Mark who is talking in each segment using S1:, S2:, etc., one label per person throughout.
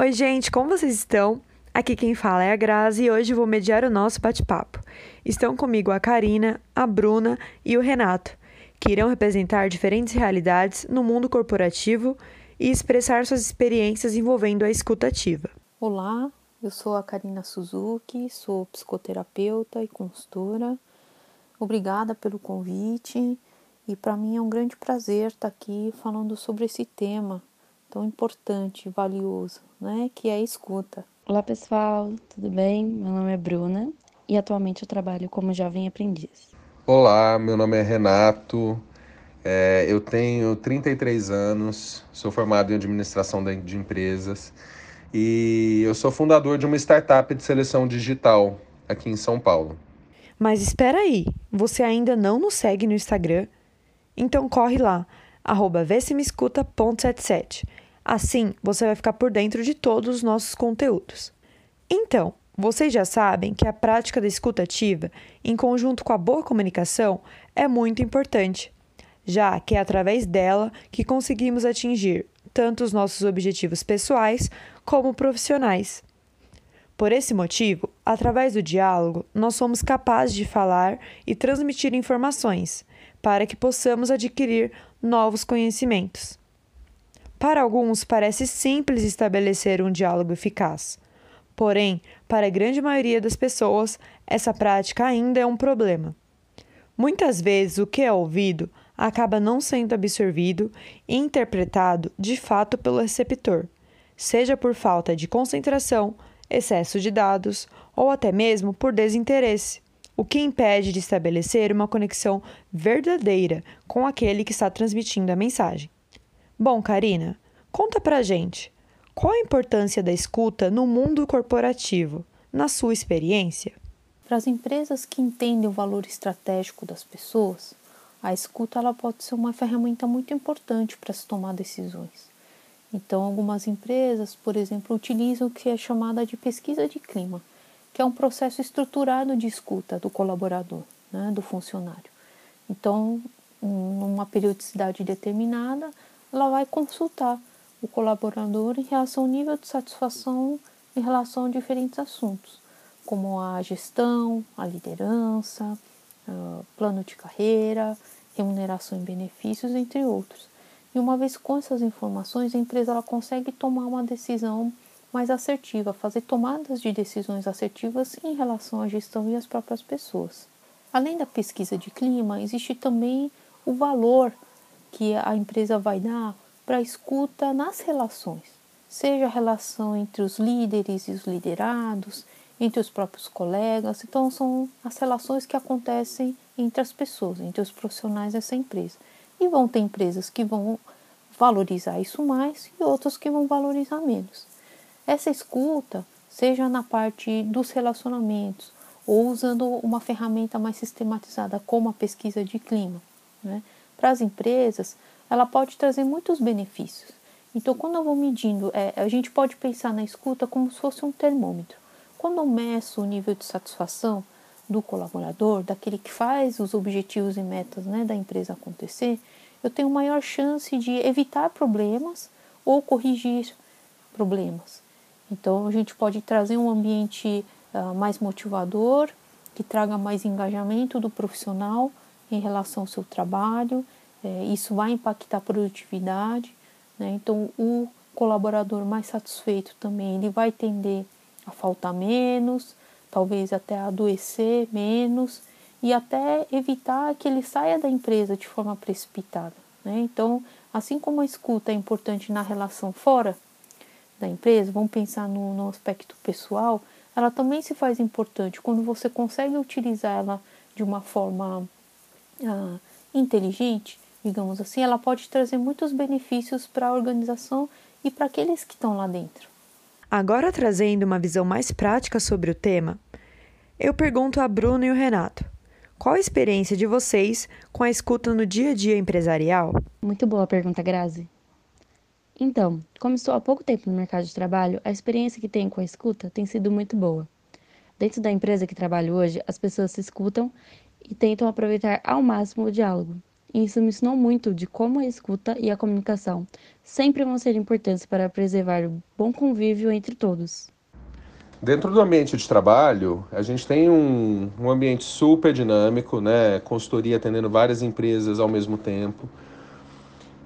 S1: Oi, gente, como vocês estão? Aqui quem fala é a Grazi e hoje vou mediar o nosso bate-papo. Estão comigo a Karina, a Bruna e o Renato, que irão representar diferentes realidades no mundo corporativo e expressar suas experiências envolvendo a escutativa.
S2: Olá, eu sou a Karina Suzuki, sou psicoterapeuta e consultora. Obrigada pelo convite e para mim é um grande prazer estar aqui falando sobre esse tema tão importante, valioso, né, que é a escuta.
S3: Olá pessoal, tudo bem? Meu nome é Bruna e atualmente eu trabalho como jovem aprendiz.
S4: Olá, meu nome é Renato, é, eu tenho 33 anos, sou formado em administração de empresas e eu sou fundador de uma startup de seleção digital aqui em São Paulo.
S1: Mas espera aí, você ainda não nos segue no Instagram? Então corre lá, arroba vsemescuta.77. Assim, você vai ficar por dentro de todos os nossos conteúdos. Então, vocês já sabem que a prática da escuta ativa, em conjunto com a boa comunicação, é muito importante, já que é através dela que conseguimos atingir tanto os nossos objetivos pessoais como profissionais. Por esse motivo, através do diálogo, nós somos capazes de falar e transmitir informações para que possamos adquirir novos conhecimentos. Para alguns, parece simples estabelecer um diálogo eficaz. Porém, para a grande maioria das pessoas, essa prática ainda é um problema. Muitas vezes, o que é ouvido acaba não sendo absorvido e interpretado de fato pelo receptor, seja por falta de concentração, excesso de dados ou até mesmo por desinteresse o que impede de estabelecer uma conexão verdadeira com aquele que está transmitindo a mensagem. Bom, Karina, conta pra gente. Qual a importância da escuta no mundo corporativo, na sua experiência?
S2: Para as empresas que entendem o valor estratégico das pessoas, a escuta ela pode ser uma ferramenta muito importante para se tomar decisões. Então, algumas empresas, por exemplo, utilizam o que é chamada de pesquisa de clima, que é um processo estruturado de escuta do colaborador, né, do funcionário. Então, numa periodicidade determinada, ela vai consultar o colaborador em relação ao nível de satisfação em relação a diferentes assuntos, como a gestão, a liderança, plano de carreira, remuneração e benefícios, entre outros. E uma vez com essas informações, a empresa ela consegue tomar uma decisão mais assertiva, fazer tomadas de decisões assertivas em relação à gestão e às próprias pessoas. Além da pesquisa de clima, existe também o valor que a empresa vai dar para escuta nas relações, seja a relação entre os líderes e os liderados, entre os próprios colegas. Então, são as relações que acontecem entre as pessoas, entre os profissionais dessa empresa. E vão ter empresas que vão valorizar isso mais e outras que vão valorizar menos. Essa escuta, seja na parte dos relacionamentos ou usando uma ferramenta mais sistematizada como a pesquisa de clima, né? Para as empresas, ela pode trazer muitos benefícios. Então, quando eu vou medindo, é, a gente pode pensar na escuta como se fosse um termômetro. Quando eu meço o nível de satisfação do colaborador, daquele que faz os objetivos e metas né, da empresa acontecer, eu tenho maior chance de evitar problemas ou corrigir problemas. Então, a gente pode trazer um ambiente uh, mais motivador, que traga mais engajamento do profissional em relação ao seu trabalho. É, isso vai impactar a produtividade. Né? Então, o colaborador mais satisfeito também ele vai tender a faltar menos, talvez até adoecer menos e até evitar que ele saia da empresa de forma precipitada. Né? Então, assim como a escuta é importante na relação fora da empresa, vamos pensar no, no aspecto pessoal, ela também se faz importante quando você consegue utilizar ela de uma forma ah, inteligente, digamos assim, ela pode trazer muitos benefícios para a organização e para aqueles que estão lá dentro.
S1: Agora, trazendo uma visão mais prática sobre o tema, eu pergunto a Bruna e o Renato. Qual a experiência de vocês com a escuta no dia a dia empresarial?
S3: Muito boa a pergunta, Grazi. Então, como estou há pouco tempo no mercado de trabalho, a experiência que tenho com a escuta tem sido muito boa. Dentro da empresa que trabalho hoje, as pessoas se escutam e tentam aproveitar ao máximo o diálogo. isso me ensinou muito de como a escuta e a comunicação sempre vão ser importantes para preservar o bom convívio entre todos.
S4: Dentro do ambiente de trabalho, a gente tem um, um ambiente super dinâmico, né? Consultoria atendendo várias empresas ao mesmo tempo.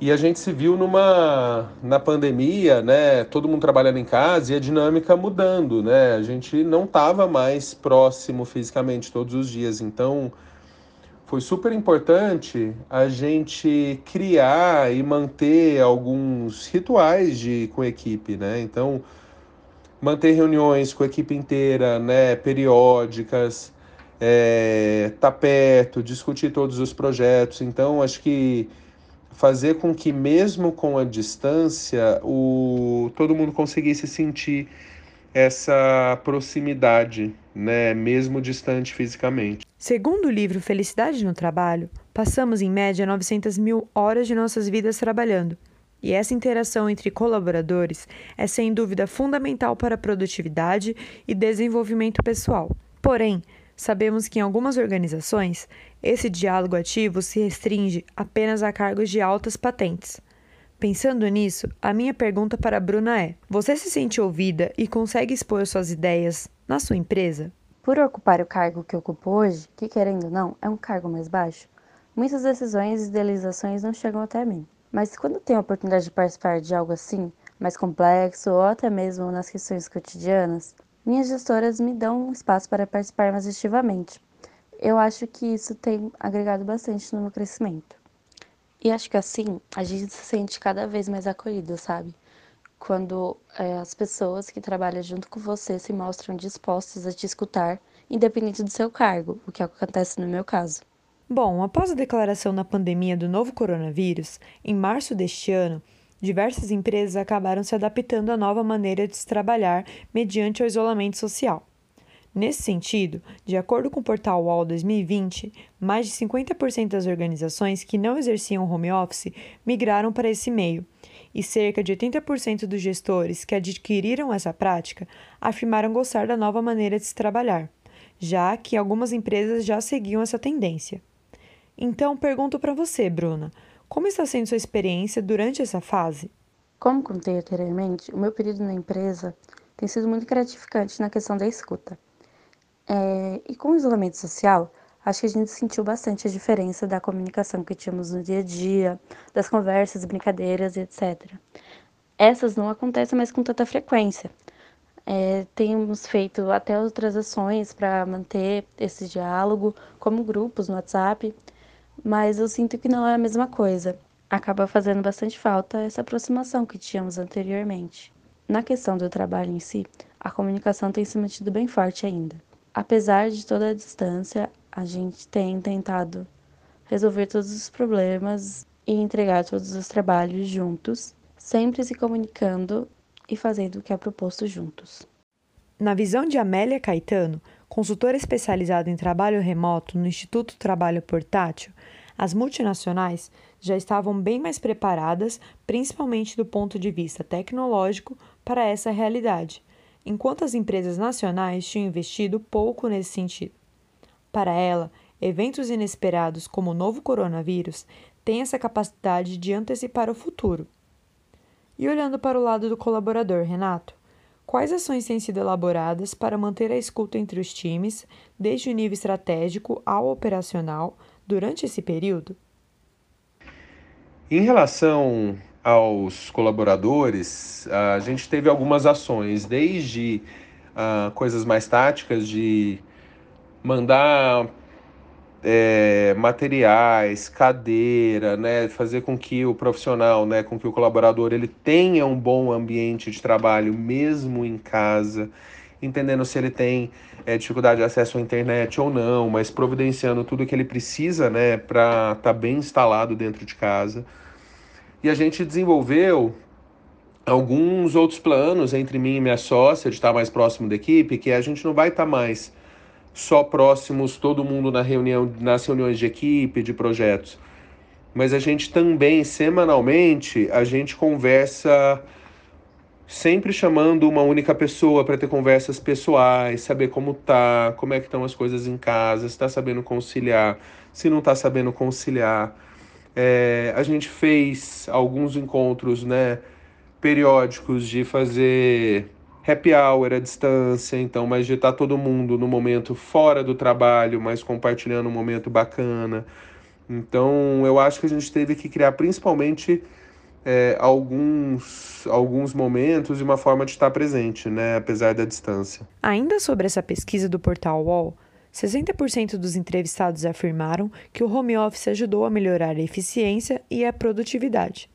S4: E a gente se viu numa na pandemia, né? Todo mundo trabalhando em casa e a dinâmica mudando, né? A gente não estava mais próximo fisicamente todos os dias, então foi super importante a gente criar e manter alguns rituais de com a equipe, né? Então manter reuniões com a equipe inteira, né, periódicas, é, tá perto, discutir todos os projetos. Então, acho que fazer com que mesmo com a distância, o todo mundo conseguisse sentir essa proximidade, né, mesmo distante fisicamente.
S1: Segundo o livro Felicidade no Trabalho, passamos em média 900 mil horas de nossas vidas trabalhando. E essa interação entre colaboradores é sem dúvida fundamental para a produtividade e desenvolvimento pessoal. Porém, sabemos que em algumas organizações, esse diálogo ativo se restringe apenas a cargos de altas patentes. Pensando nisso, a minha pergunta para a Bruna é: você se sente ouvida e consegue expor suas ideias na sua empresa?
S3: Por ocupar o cargo que ocupo hoje, que querendo ou não, é um cargo mais baixo, muitas decisões e idealizações não chegam até mim. Mas quando tenho a oportunidade de participar de algo assim, mais complexo ou até mesmo nas questões cotidianas, minhas gestoras me dão espaço para participar mais ativamente. Eu acho que isso tem agregado bastante no meu crescimento. E acho que assim a gente se sente cada vez mais acolhido, sabe? Quando é, as pessoas que trabalham junto com você se mostram dispostas a te escutar, independente do seu cargo, o que acontece no meu caso.
S1: Bom, após a declaração na pandemia do novo coronavírus, em março deste ano, diversas empresas acabaram se adaptando à nova maneira de se trabalhar mediante o isolamento social. Nesse sentido, de acordo com o portal UOL 2020, mais de 50% das organizações que não exerciam home office migraram para esse meio, e cerca de 80% dos gestores que adquiriram essa prática afirmaram gostar da nova maneira de se trabalhar, já que algumas empresas já seguiam essa tendência. Então, pergunto para você, Bruna, como está sendo sua experiência durante essa fase?
S3: Como contei anteriormente, o meu período na empresa tem sido muito gratificante na questão da escuta. É, e com o isolamento social, acho que a gente sentiu bastante a diferença da comunicação que tínhamos no dia a dia, das conversas, brincadeiras etc. Essas não acontecem mais com tanta frequência. É, temos feito até outras ações para manter esse diálogo, como grupos no WhatsApp, mas eu sinto que não é a mesma coisa. Acaba fazendo bastante falta essa aproximação que tínhamos anteriormente. Na questão do trabalho em si, a comunicação tem se mantido bem forte ainda. Apesar de toda a distância, a gente tem tentado resolver todos os problemas e entregar todos os trabalhos juntos, sempre se comunicando e fazendo o que é proposto juntos.
S1: Na visão de Amélia Caetano, consultora especializada em trabalho remoto no Instituto Trabalho Portátil, as multinacionais já estavam bem mais preparadas, principalmente do ponto de vista tecnológico, para essa realidade, enquanto as empresas nacionais tinham investido pouco nesse sentido. Para ela, eventos inesperados como o novo coronavírus têm essa capacidade de antecipar o futuro. E olhando para o lado do colaborador, Renato, quais ações têm sido elaboradas para manter a escuta entre os times, desde o nível estratégico ao operacional, durante esse período?
S4: Em relação aos colaboradores, a gente teve algumas ações, desde uh, coisas mais táticas de mandar é, materiais, cadeira, né, fazer com que o profissional, né, com que o colaborador ele tenha um bom ambiente de trabalho mesmo em casa entendendo se ele tem é, dificuldade de acesso à internet ou não, mas providenciando tudo que ele precisa né, para estar tá bem instalado dentro de casa. E a gente desenvolveu alguns outros planos entre mim e minha sócia de estar mais próximo da equipe, que a gente não vai estar mais só próximos, todo mundo na reunião, nas reuniões de equipe, de projetos. Mas a gente também, semanalmente, a gente conversa sempre chamando uma única pessoa para ter conversas pessoais, saber como tá, como é que estão as coisas em casa, se está sabendo conciliar, se não está sabendo conciliar. É, a gente fez alguns encontros né, periódicos de fazer happy hour à distância, então, mas de estar todo mundo no momento fora do trabalho, mas compartilhando um momento bacana. Então, eu acho que a gente teve que criar principalmente é, alguns, alguns momentos e uma forma de estar presente, né, apesar da distância.
S1: Ainda sobre essa pesquisa do portal UOL, 60% dos entrevistados afirmaram que o home office ajudou a melhorar a eficiência e a produtividade.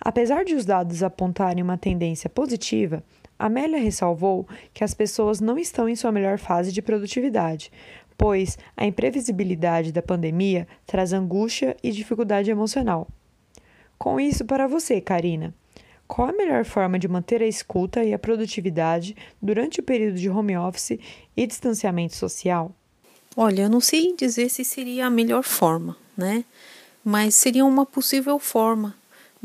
S1: Apesar de os dados apontarem uma tendência positiva, Amélia ressalvou que as pessoas não estão em sua melhor fase de produtividade, pois a imprevisibilidade da pandemia traz angústia e dificuldade emocional. Com isso, para você, Karina, qual a melhor forma de manter a escuta e a produtividade durante o período de home office e distanciamento social?
S2: Olha, eu não sei dizer se seria a melhor forma, né? Mas seria uma possível forma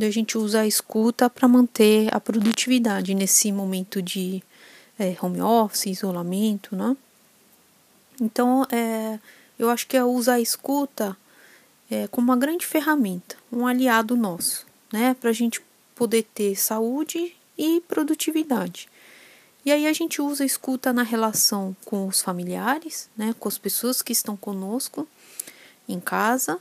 S2: a gente usar a escuta para manter a produtividade nesse momento de é, home office, isolamento, né? Então, é, eu acho que é usar a escuta é, como uma grande ferramenta, um aliado nosso, né? Para a gente poder ter saúde e produtividade. E aí a gente usa a escuta na relação com os familiares, né, com as pessoas que estão conosco em casa,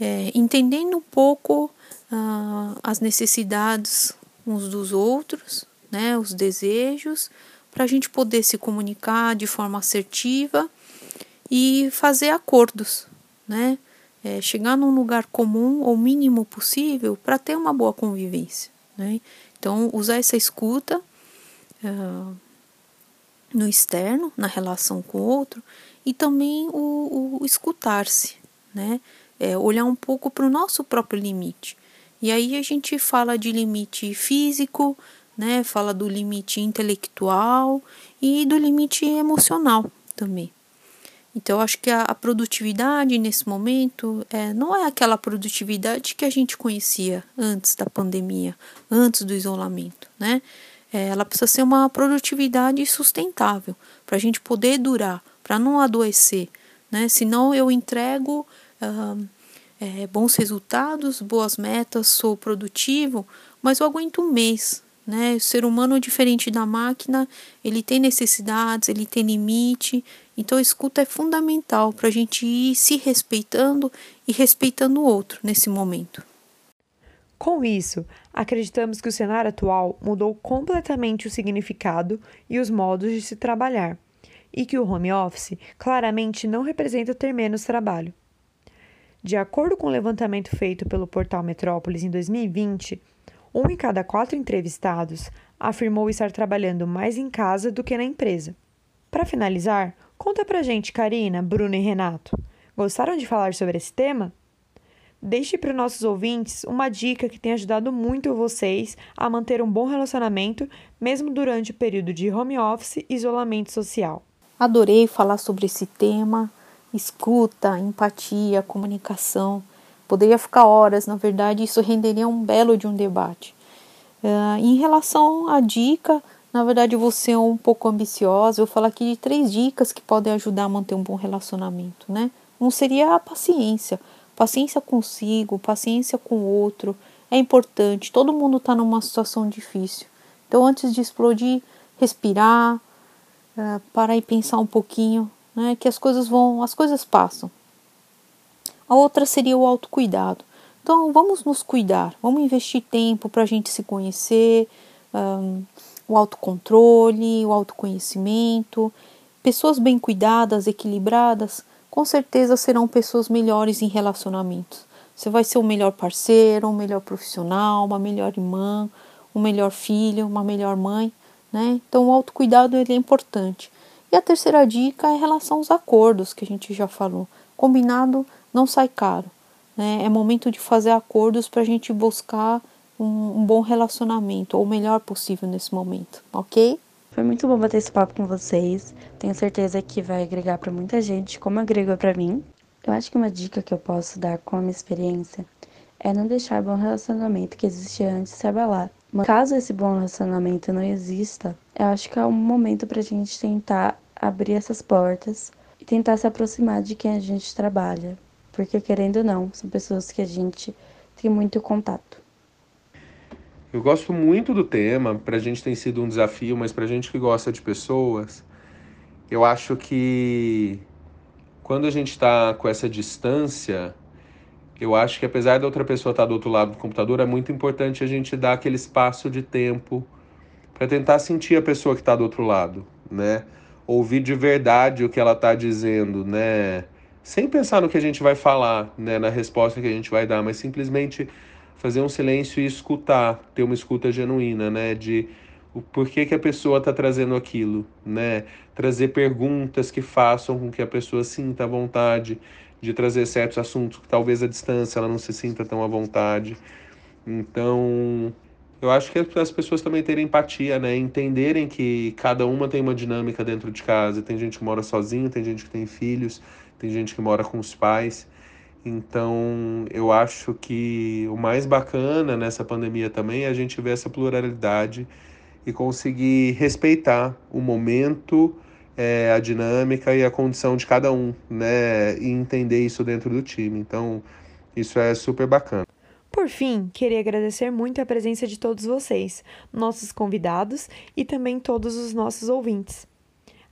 S2: é, entendendo um pouco uh, as necessidades uns dos outros, né, os desejos, para a gente poder se comunicar de forma assertiva e fazer acordos, né, é, chegar num lugar comum ou mínimo possível para ter uma boa convivência. Né? Então, usar essa escuta uh, no externo, na relação com o outro, e também o, o escutar-se, né? É, olhar um pouco para o nosso próprio limite. E aí a gente fala de limite físico, né? Fala do limite intelectual e do limite emocional também. Então, acho que a, a produtividade nesse momento é, não é aquela produtividade que a gente conhecia antes da pandemia, antes do isolamento, né? É, ela precisa ser uma produtividade sustentável para a gente poder durar, para não adoecer, né? Senão eu entrego uh, é, bons resultados, boas metas, sou produtivo, mas eu aguento um mês, né? O ser humano, diferente da máquina, ele tem necessidades, ele tem limite. Então, a escuta é fundamental para a gente ir se respeitando e respeitando o outro nesse momento.
S1: Com isso, acreditamos que o cenário atual mudou completamente o significado e os modos de se trabalhar, e que o home office claramente não representa ter menos trabalho. De acordo com o levantamento feito pelo portal Metrópolis em 2020, um em cada quatro entrevistados afirmou estar trabalhando mais em casa do que na empresa. Para finalizar, conta pra gente, Karina, Bruno e Renato. Gostaram de falar sobre esse tema? Deixe para os nossos ouvintes uma dica que tem ajudado muito vocês a manter um bom relacionamento, mesmo durante o período de home office e isolamento social.
S2: Adorei falar sobre esse tema. Escuta, empatia, comunicação. Poderia ficar horas, na verdade, isso renderia um belo de um debate. Uh, em relação à dica, na verdade, você é um pouco ambiciosa. Eu vou falar aqui de três dicas que podem ajudar a manter um bom relacionamento, né? Um seria a paciência. Paciência consigo, paciência com o outro. É importante. Todo mundo está numa situação difícil. Então, antes de explodir, respirar, uh, parar e pensar um pouquinho, né? Que as coisas vão, as coisas passam. A outra seria o autocuidado. Então, vamos nos cuidar, vamos investir tempo para a gente se conhecer, um, o autocontrole, o autoconhecimento. Pessoas bem cuidadas, equilibradas, com certeza serão pessoas melhores em relacionamentos. Você vai ser o melhor parceiro, o melhor profissional, uma melhor irmã, um melhor filho, uma melhor mãe, né? Então, o autocuidado ele é importante. E a terceira dica é em relação aos acordos que a gente já falou. Combinado não sai caro. Né? É momento de fazer acordos para a gente buscar um, um, bom relacionamento, ou o melhor possível nesse momento, ok?
S3: Foi muito bom bater esse papo com vocês. Tenho certeza que vai agregar para muita gente, como agregou para mim. Eu acho que uma dica que eu posso dar com a minha experiência é não deixar o bom relacionamento que existia antes se abalar. Mas caso esse bom relacionamento não exista, eu acho que é um momento para a gente tentar abrir essas portas e tentar se aproximar de quem a gente trabalha, porque querendo ou não, são pessoas que a gente tem muito contato.
S4: Eu gosto muito do tema, para a gente tem sido um desafio, mas para a gente que gosta de pessoas, eu acho que quando a gente está com essa distância, eu acho que apesar da outra pessoa estar tá do outro lado do computador, é muito importante a gente dar aquele espaço de tempo para tentar sentir a pessoa que está do outro lado, né? Ouvir de verdade o que ela está dizendo, né? Sem pensar no que a gente vai falar, né? Na resposta que a gente vai dar, mas simplesmente fazer um silêncio e escutar, ter uma escuta genuína, né? De o porquê que a pessoa está trazendo aquilo, né? Trazer perguntas que façam com que a pessoa sinta a vontade de trazer certos assuntos que talvez à distância ela não se sinta tão à vontade. Então, eu acho que as pessoas também terem empatia, né? Entenderem que cada uma tem uma dinâmica dentro de casa. Tem gente que mora sozinho, tem gente que tem filhos, tem gente que mora com os pais. Então, eu acho que o mais bacana nessa pandemia também é a gente ver essa pluralidade e conseguir respeitar o momento, é, a dinâmica e a condição de cada um, né? E entender isso dentro do time. Então, isso é super bacana.
S1: Por fim, queria agradecer muito a presença de todos vocês, nossos convidados e também todos os nossos ouvintes.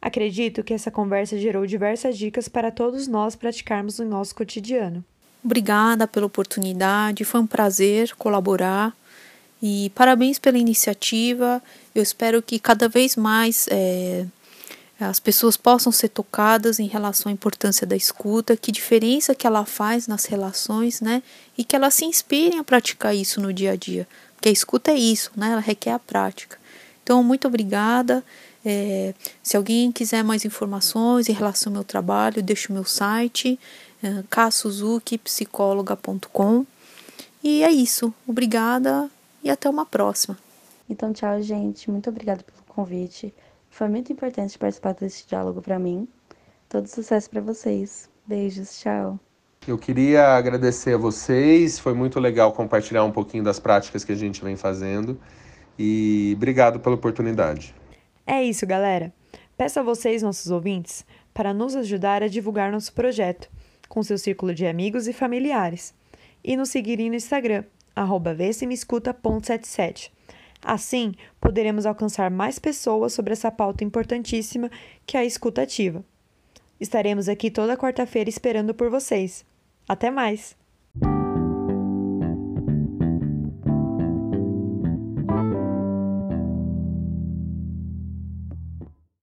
S1: Acredito que essa conversa gerou diversas dicas para todos nós praticarmos no nosso cotidiano.
S2: Obrigada pela oportunidade, foi um prazer colaborar e parabéns pela iniciativa. Eu espero que cada vez mais é, as pessoas possam ser tocadas em relação à importância da escuta, que diferença que ela faz nas relações, né? E que elas se inspirem a praticar isso no dia a dia. Porque a escuta é isso, né? Ela requer a prática. Então, muito obrigada. É, se alguém quiser mais informações em relação ao meu trabalho, deixo o meu site, é, kasuzukipsicóloga.com. E é isso. Obrigada e até uma próxima.
S3: Então, tchau, gente. Muito obrigada pelo convite. Foi muito importante participar desse diálogo para mim. Todo sucesso para vocês. Beijos, tchau.
S4: Eu queria agradecer a vocês. Foi muito legal compartilhar um pouquinho das práticas que a gente vem fazendo. E obrigado pela oportunidade.
S1: É isso, galera. Peço a vocês, nossos ouvintes, para nos ajudar a divulgar nosso projeto com seu círculo de amigos e familiares e nos seguirem no Instagram, arroba Assim, poderemos alcançar mais pessoas sobre essa pauta importantíssima que é a escuta ativa. Estaremos aqui toda quarta-feira esperando por vocês. Até mais!